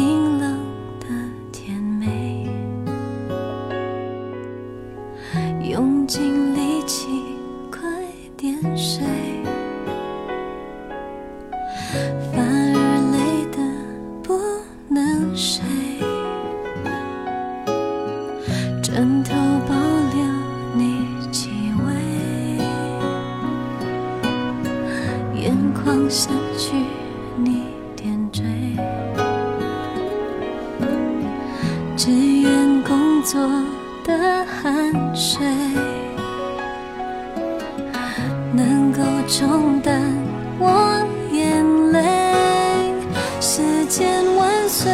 冰冷的甜美，用尽汗水能够冲淡我眼泪。时间万岁，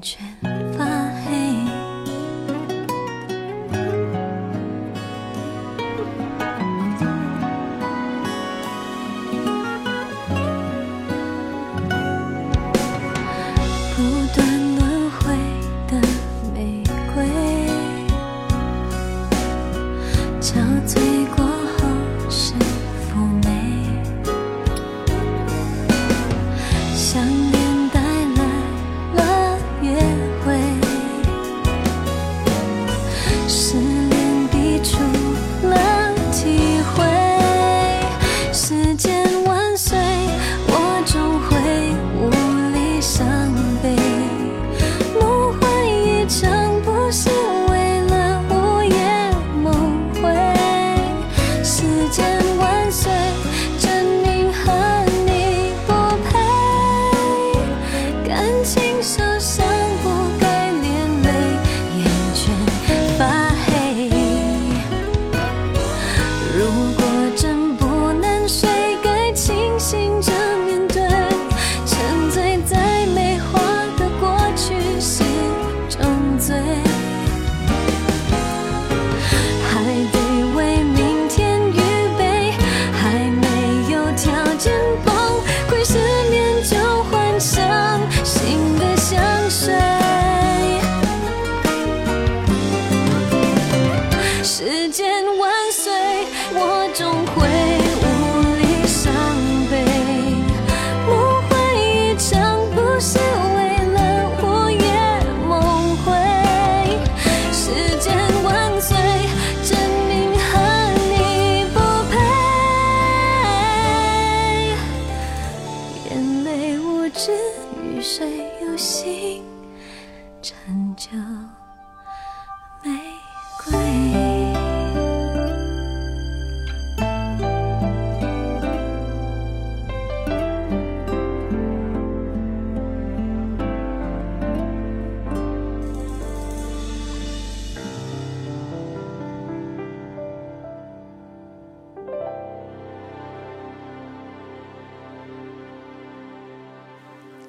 圈。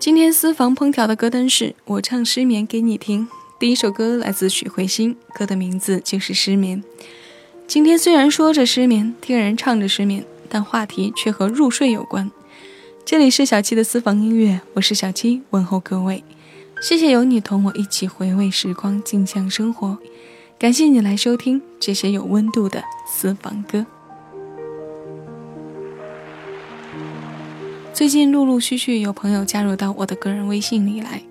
今天私房烹调的歌单是我唱失眠给你听。第一首歌来自许慧欣，歌的名字就是《失眠》。今天虽然说着失眠，听人唱着失眠，但话题却和入睡有关。这里是小七的私房音乐，我是小七，问候各位。谢谢有你同我一起回味时光，静享生活。感谢你来收听这些有温度的私房歌。最近陆陆续续有朋友加入到我的个人微信里来，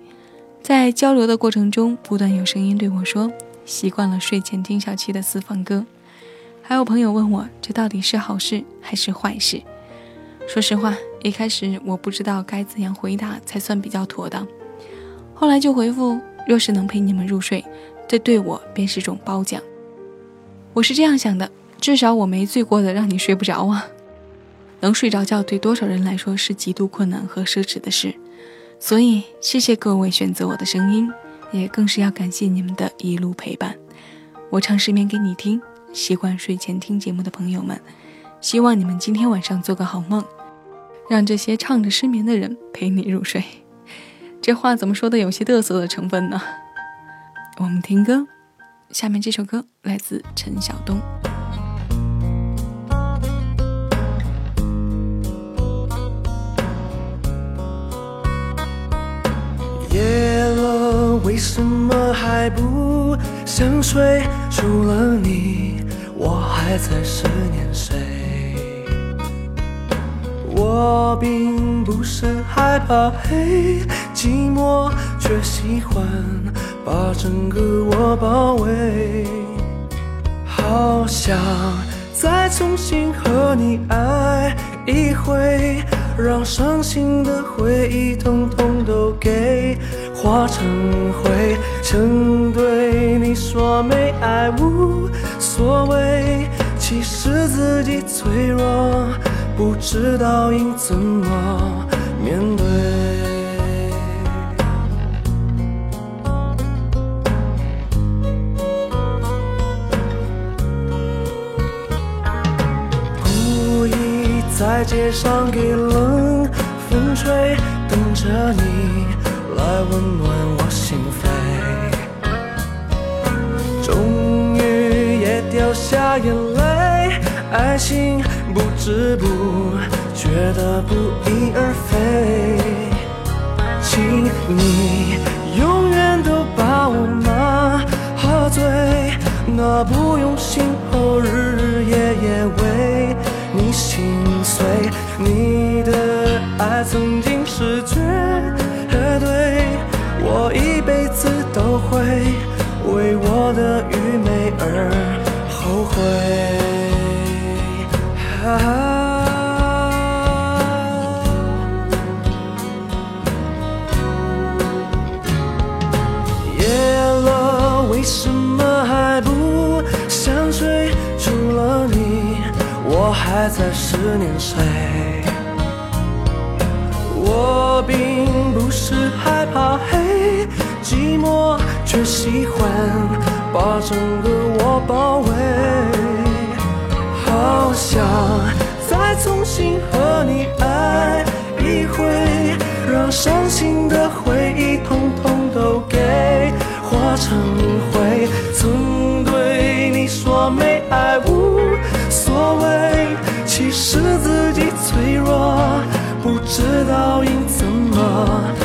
在交流的过程中，不断有声音对我说习惯了睡前听小七的私房歌，还有朋友问我这到底是好事还是坏事。说实话，一开始我不知道该怎样回答才算比较妥当，后来就回复：若是能陪你们入睡，这对我便是种褒奖。我是这样想的，至少我没醉过的让你睡不着啊。能睡着觉对多少人来说是极度困难和奢侈的事，所以谢谢各位选择我的声音，也更是要感谢你们的一路陪伴。我唱失眠给你听，习惯睡前听节目的朋友们，希望你们今天晚上做个好梦，让这些唱着失眠的人陪你入睡。这话怎么说的有些嘚瑟的成分呢？我们听歌，下面这首歌来自陈晓东。夜了，为什么还不想睡？除了你，我还在思念谁？我并不是害怕黑，寂寞却喜欢把整个我包围。好想再重新和你爱一回。让伤心的回忆统统都给化成灰，曾对你说没爱无所谓，其实自己脆弱，不知道应怎么面对。街上给冷风吹，等着你来温暖我心扉。终于也掉下眼泪，爱情不知不觉的不翼而飞。请你永远都把我麻醉，那不用心后日日夜夜为曾经是绝对，我一辈子都会为我的愚昧而后悔。夜了，为什么还不想睡？除了你，我还在思念谁？我并不是害怕黑，寂寞却喜欢把整个我包围。好想再重新和你爱一回，让伤心的回忆统统都给化成灰。曾对你说没爱无所谓，其实自己脆弱，不知道应怎么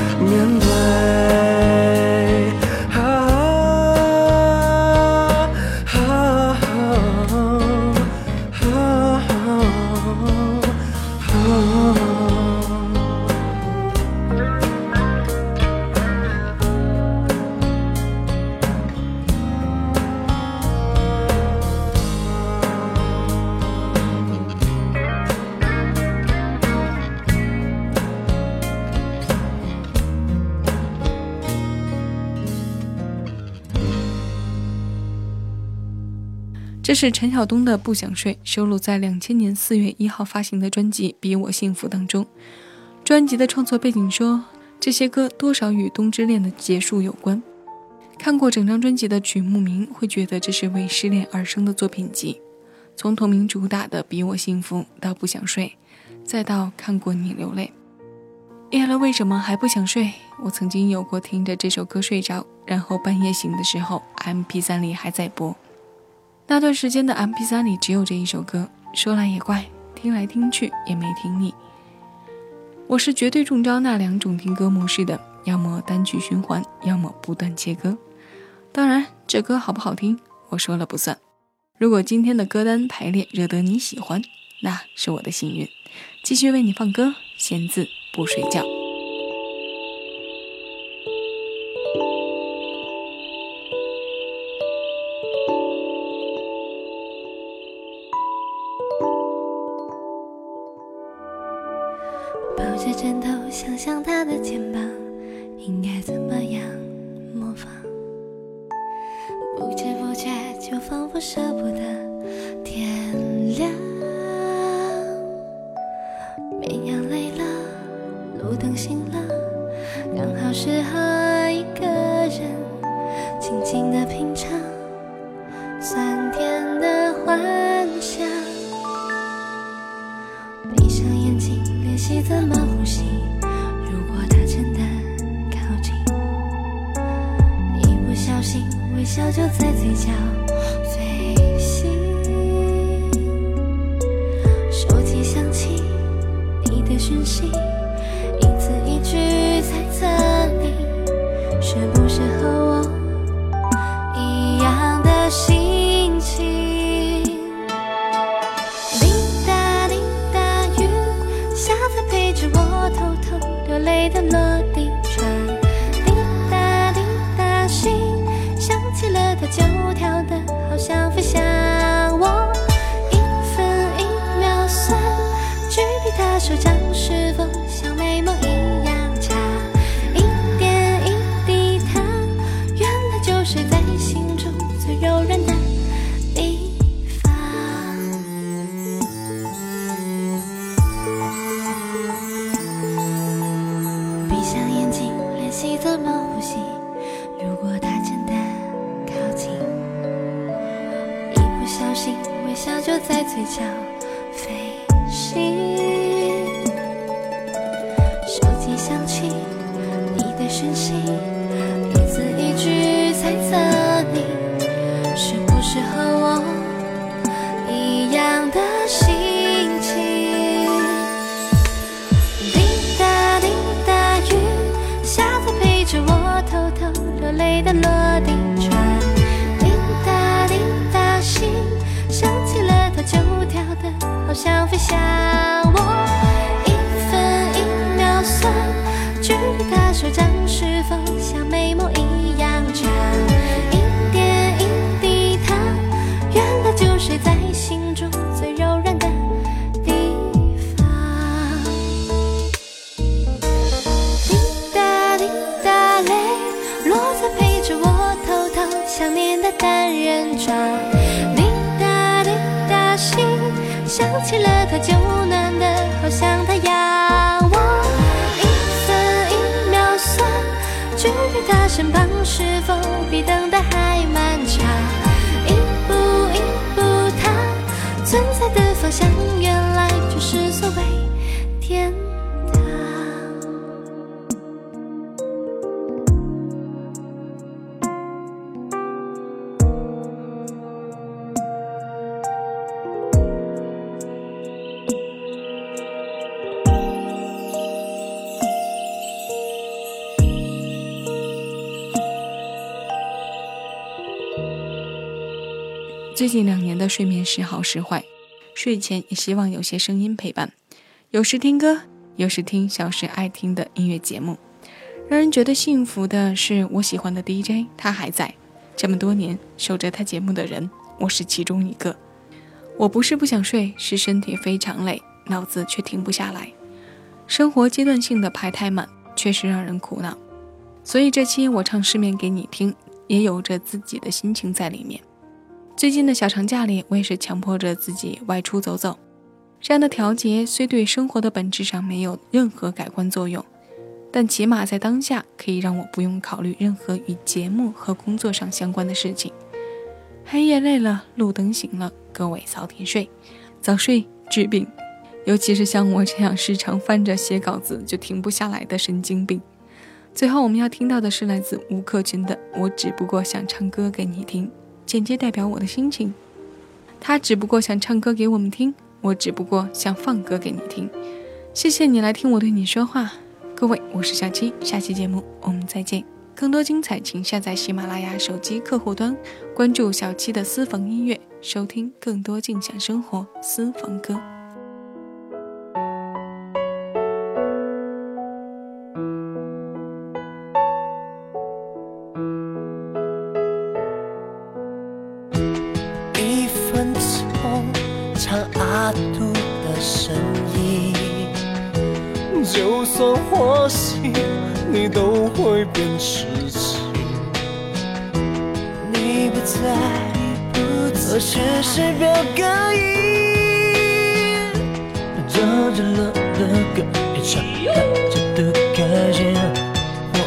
这是陈晓东的《不想睡》，收录在两千年四月一号发行的专辑《比我幸福》当中。专辑的创作背景说，这些歌多少与冬之恋的结束有关。看过整张专辑的曲目名，会觉得这是为失恋而生的作品集。从同名主打的《比我幸福》到《不想睡》，再到看过你流泪。夜了为什么还不想睡？我曾经有过听着这首歌睡着，然后半夜醒的时候，MP3 里还在播。那段时间的 MP3 里只有这一首歌，说来也怪，听来听去也没听腻。我是绝对中招那两种听歌模式的，要么单曲循环，要么不断切歌。当然，这歌好不好听，我说了不算。如果今天的歌单排列惹得你喜欢，那是我的幸运。继续为你放歌，闲字不睡觉。想象他的肩膀，应该怎么样模仿？不知不觉就仿佛舍不得天亮。绵羊累了，路灯熄了，刚好适合一个人静静的品尝酸甜的幻想。闭上眼睛，练习怎么呼吸。笑就在嘴角飞行。手机响起你的讯息，一字一句猜测你是不是和我一样的心情。滴答滴答，雨下在陪着我偷偷流泪的落就在嘴角飞行。想飞向我。一分一秒算，距离他手掌是否身旁最近两年的睡眠时好时坏，睡前也希望有些声音陪伴，有时听歌，有时听小时爱听的音乐节目。让人觉得幸福的是，我喜欢的 DJ 他还在，这么多年守着他节目的人，我是其中一个。我不是不想睡，是身体非常累，脑子却停不下来。生活阶段性的排太满，确实让人苦恼。所以这期我唱失眠给你听，也有着自己的心情在里面。最近的小长假里，我也是强迫着自己外出走走。这样的调节虽对生活的本质上没有任何改观作用，但起码在当下可以让我不用考虑任何与节目和工作上相关的事情。黑夜累了，路灯醒了，各位早点睡，早睡治病。尤其是像我这样时常翻着写稿子就停不下来的神经病。最后我们要听到的是来自吴克群的《我只不过想唱歌给你听》。间接代表我的心情。他只不过想唱歌给我们听，我只不过想放歌给你听。谢谢你来听我对你说话，各位，我是小七，下期节目我们再见。更多精彩，请下载喜马拉雅手机客户端，关注小七的私房音乐，收听更多尽享生活私房歌。你都会变痴情。你不在，不做事是表个音，这着了的歌，一唱大家的开心。我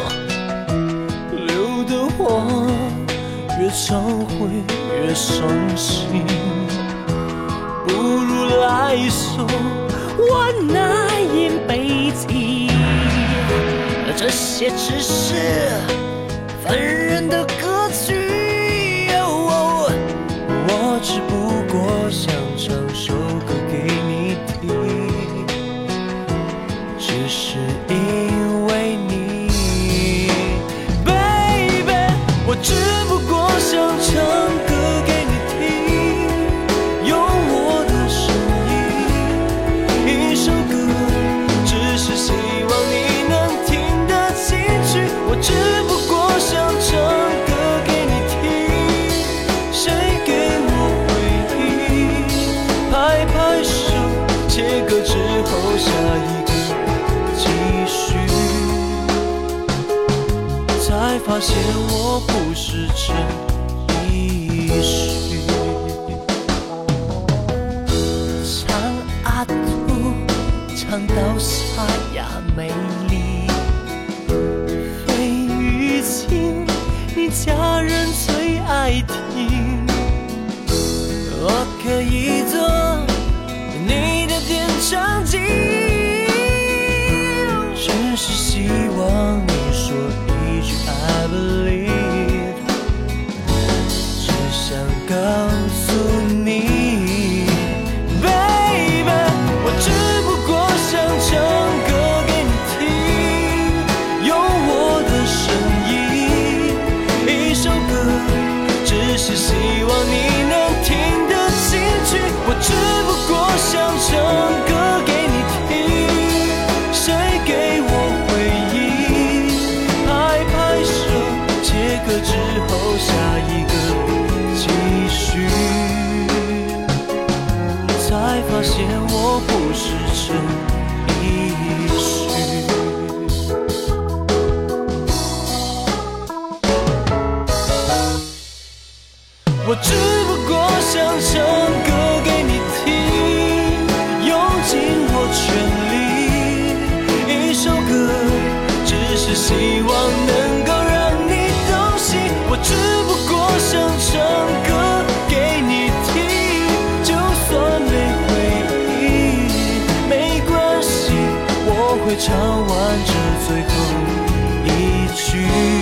流的话越常会越伤心，不如来首我那饮悲情。这些只是凡人的。现我不是真一世。唱阿土，唱到沙哑美丽。飞鱼精，你家人最爱听。了之后下一个继续。才发现我不是真唱完这最后一曲。